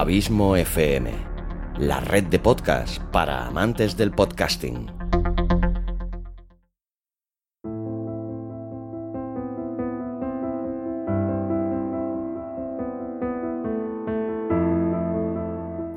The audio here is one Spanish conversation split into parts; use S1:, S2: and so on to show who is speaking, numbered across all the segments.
S1: Abismo FM, la red de podcast para amantes del podcasting.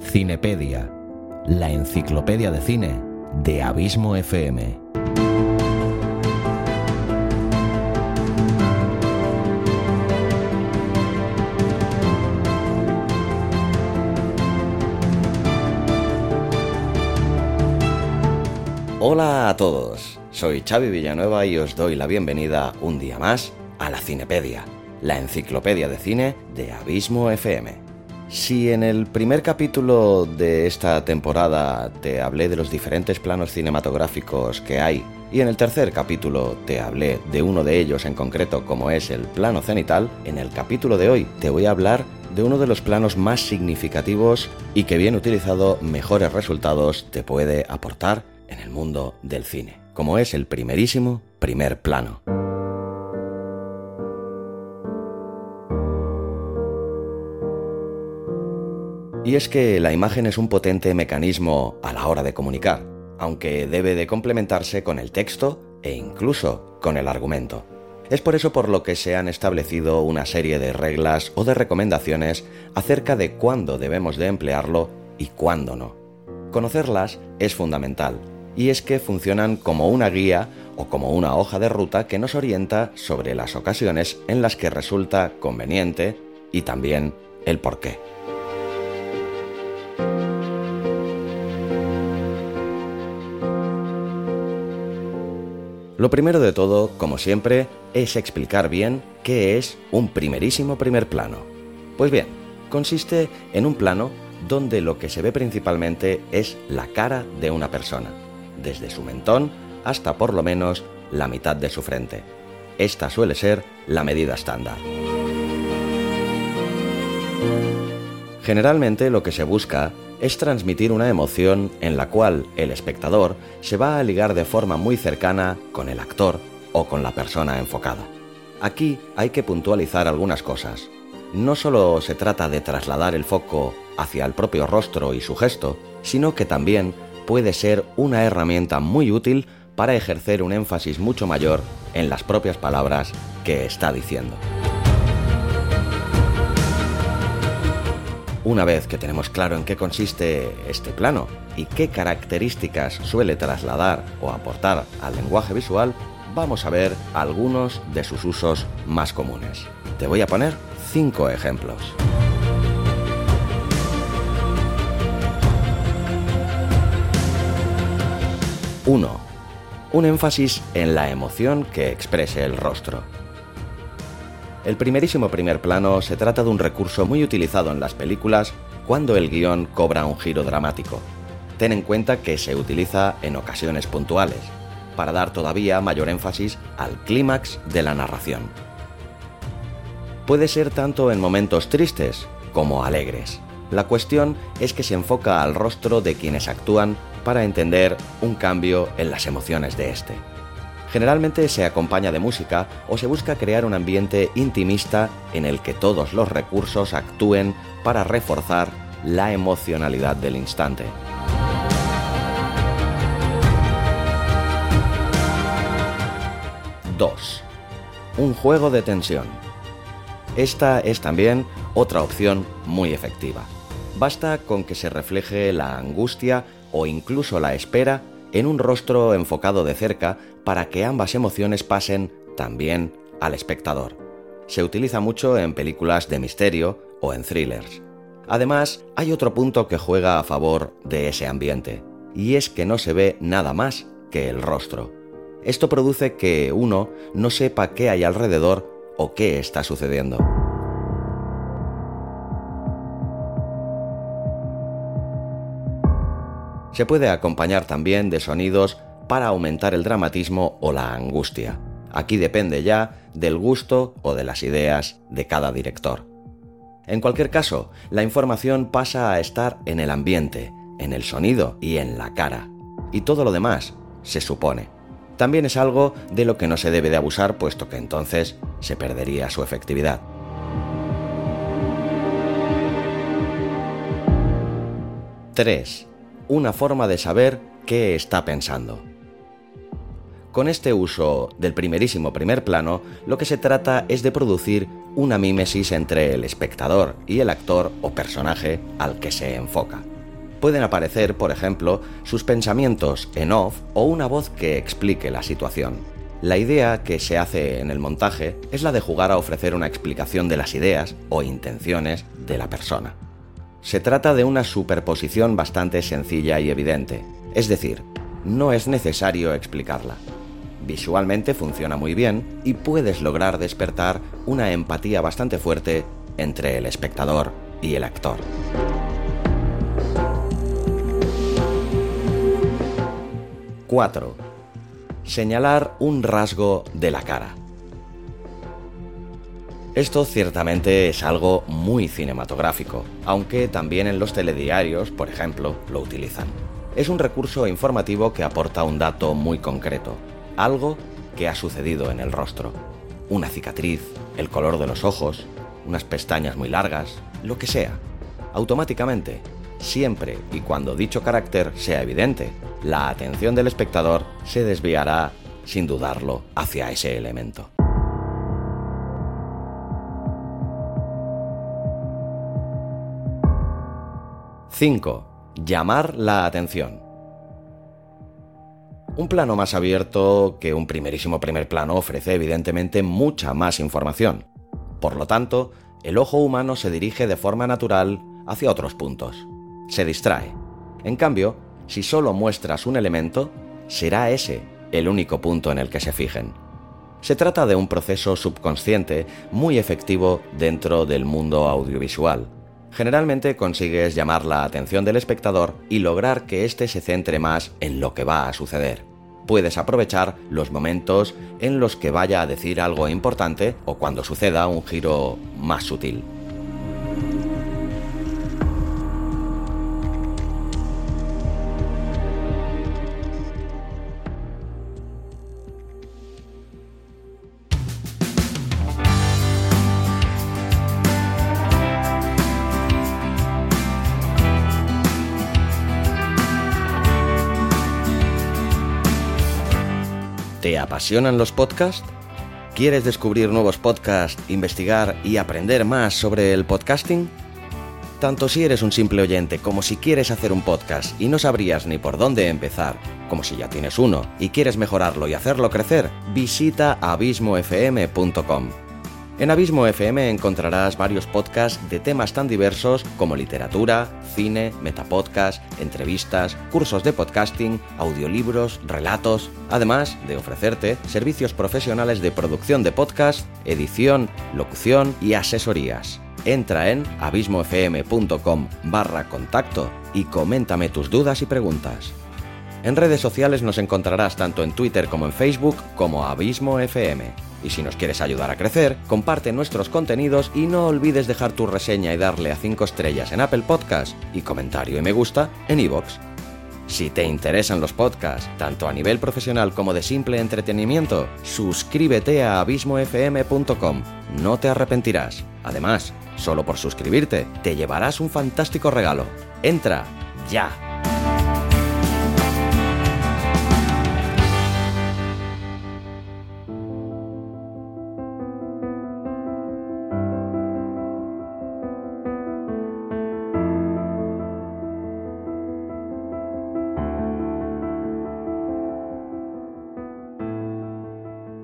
S1: Cinepedia, la enciclopedia de cine de Abismo FM. Hola a todos, soy Xavi Villanueva y os doy la bienvenida un día más a la Cinepedia, la enciclopedia de cine de Abismo FM. Si en el primer capítulo de esta temporada te hablé de los diferentes planos cinematográficos que hay, y en el tercer capítulo te hablé de uno de ellos en concreto como es el plano cenital, en el capítulo de hoy te voy a hablar de uno de los planos más significativos y que bien utilizado mejores resultados te puede aportar en el mundo del cine, como es el primerísimo primer plano. Y es que la imagen es un potente mecanismo a la hora de comunicar, aunque debe de complementarse con el texto e incluso con el argumento. Es por eso por lo que se han establecido una serie de reglas o de recomendaciones acerca de cuándo debemos de emplearlo y cuándo no. Conocerlas es fundamental, y es que funcionan como una guía o como una hoja de ruta que nos orienta sobre las ocasiones en las que resulta conveniente y también el por qué. Lo primero de todo, como siempre, es explicar bien qué es un primerísimo primer plano. Pues bien, consiste en un plano donde lo que se ve principalmente es la cara de una persona desde su mentón hasta por lo menos la mitad de su frente. Esta suele ser la medida estándar. Generalmente lo que se busca es transmitir una emoción en la cual el espectador se va a ligar de forma muy cercana con el actor o con la persona enfocada. Aquí hay que puntualizar algunas cosas. No solo se trata de trasladar el foco hacia el propio rostro y su gesto, sino que también puede ser una herramienta muy útil para ejercer un énfasis mucho mayor en las propias palabras que está diciendo. Una vez que tenemos claro en qué consiste este plano y qué características suele trasladar o aportar al lenguaje visual, vamos a ver algunos de sus usos más comunes. Te voy a poner cinco ejemplos. 1. Un énfasis en la emoción que exprese el rostro. El primerísimo primer plano se trata de un recurso muy utilizado en las películas cuando el guion cobra un giro dramático. Ten en cuenta que se utiliza en ocasiones puntuales, para dar todavía mayor énfasis al clímax de la narración. Puede ser tanto en momentos tristes como alegres. La cuestión es que se enfoca al rostro de quienes actúan para entender un cambio en las emociones de este. Generalmente se acompaña de música o se busca crear un ambiente intimista en el que todos los recursos actúen para reforzar la emocionalidad del instante. ...2... Un juego de tensión. Esta es también otra opción muy efectiva. Basta con que se refleje la angustia o incluso la espera en un rostro enfocado de cerca para que ambas emociones pasen también al espectador. Se utiliza mucho en películas de misterio o en thrillers. Además, hay otro punto que juega a favor de ese ambiente, y es que no se ve nada más que el rostro. Esto produce que uno no sepa qué hay alrededor o qué está sucediendo. Se puede acompañar también de sonidos para aumentar el dramatismo o la angustia. Aquí depende ya del gusto o de las ideas de cada director. En cualquier caso, la información pasa a estar en el ambiente, en el sonido y en la cara. Y todo lo demás se supone. También es algo de lo que no se debe de abusar puesto que entonces se perdería su efectividad. 3. Una forma de saber qué está pensando. Con este uso del primerísimo primer plano, lo que se trata es de producir una mímesis entre el espectador y el actor o personaje al que se enfoca. Pueden aparecer, por ejemplo, sus pensamientos en off o una voz que explique la situación. La idea que se hace en el montaje es la de jugar a ofrecer una explicación de las ideas o intenciones de la persona. Se trata de una superposición bastante sencilla y evidente, es decir, no es necesario explicarla. Visualmente funciona muy bien y puedes lograr despertar una empatía bastante fuerte entre el espectador y el actor. ¡4! Señalar un rasgo de la cara. Esto ciertamente es algo muy cinematográfico, aunque también en los telediarios, por ejemplo, lo utilizan. Es un recurso informativo que aporta un dato muy concreto, algo que ha sucedido en el rostro. Una cicatriz, el color de los ojos, unas pestañas muy largas, lo que sea. Automáticamente, siempre y cuando dicho carácter sea evidente, la atención del espectador se desviará, sin dudarlo, hacia ese elemento. ¡5! Llamar la atención. Un plano más abierto que un primerísimo primer plano ofrece evidentemente mucha más información. Por lo tanto, el ojo humano se dirige de forma natural hacia otros puntos. Se distrae. En cambio, si solo muestras un elemento, será ese el único punto en el que se fijen. Se trata de un proceso subconsciente muy efectivo dentro del mundo audiovisual. Generalmente consigues llamar la atención del espectador y lograr que éste se centre más en lo que va a suceder. Puedes aprovechar los momentos en los que vaya a decir algo importante o cuando suceda un giro más sutil. ¿Te apasionan los podcasts? ¿Quieres descubrir nuevos podcasts, investigar y aprender más sobre el podcasting? Tanto si eres un simple oyente como si quieres hacer un podcast y no sabrías ni por dónde empezar, como si ya tienes uno y quieres mejorarlo y hacerlo crecer, visita abismofm.com. En Abismo FM encontrarás varios podcasts de temas tan diversos como literatura, cine, metapodcast, entrevistas, cursos de podcasting, audiolibros, relatos, además de ofrecerte servicios profesionales de producción de podcast, edición, locución y asesorías. Entra en abismofm.com barra contacto y coméntame tus dudas y preguntas. En redes sociales nos encontrarás tanto en Twitter como en Facebook como Abismo FM. Y si nos quieres ayudar a crecer, comparte nuestros contenidos y no olvides dejar tu reseña y darle a 5 estrellas en Apple Podcast y comentario y me gusta en iVoox. Si te interesan los podcasts, tanto a nivel profesional como de simple entretenimiento, suscríbete a abismofm.com. No te arrepentirás. Además, solo por suscribirte, te llevarás un fantástico regalo. Entra ya.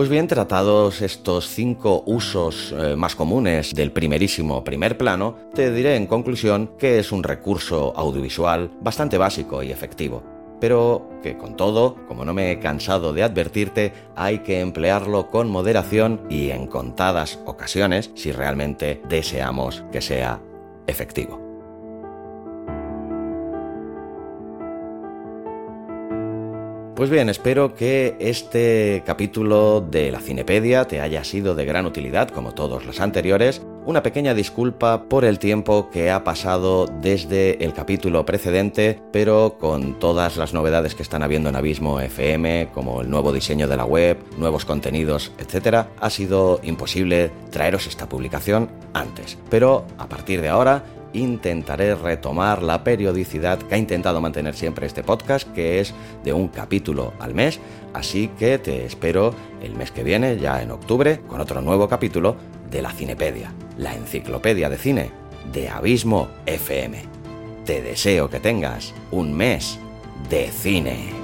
S1: Pues bien, tratados estos cinco usos eh, más comunes del primerísimo primer plano, te diré en conclusión que es un recurso audiovisual bastante básico y efectivo. Pero que con todo, como no me he cansado de advertirte, hay que emplearlo con moderación y en contadas ocasiones si realmente deseamos que sea efectivo. Pues bien, espero que este capítulo de la Cinepedia te haya sido de gran utilidad, como todos los anteriores. Una pequeña disculpa por el tiempo que ha pasado desde el capítulo precedente, pero con todas las novedades que están habiendo en Abismo FM, como el nuevo diseño de la web, nuevos contenidos, etc., ha sido imposible traeros esta publicación antes. Pero a partir de ahora intentaré retomar la periodicidad que ha intentado mantener siempre este podcast, que es de un capítulo al mes. Así que te espero el mes que viene, ya en octubre, con otro nuevo capítulo de la Cinepedia, la enciclopedia de cine de Abismo FM. Te deseo que tengas un mes de cine.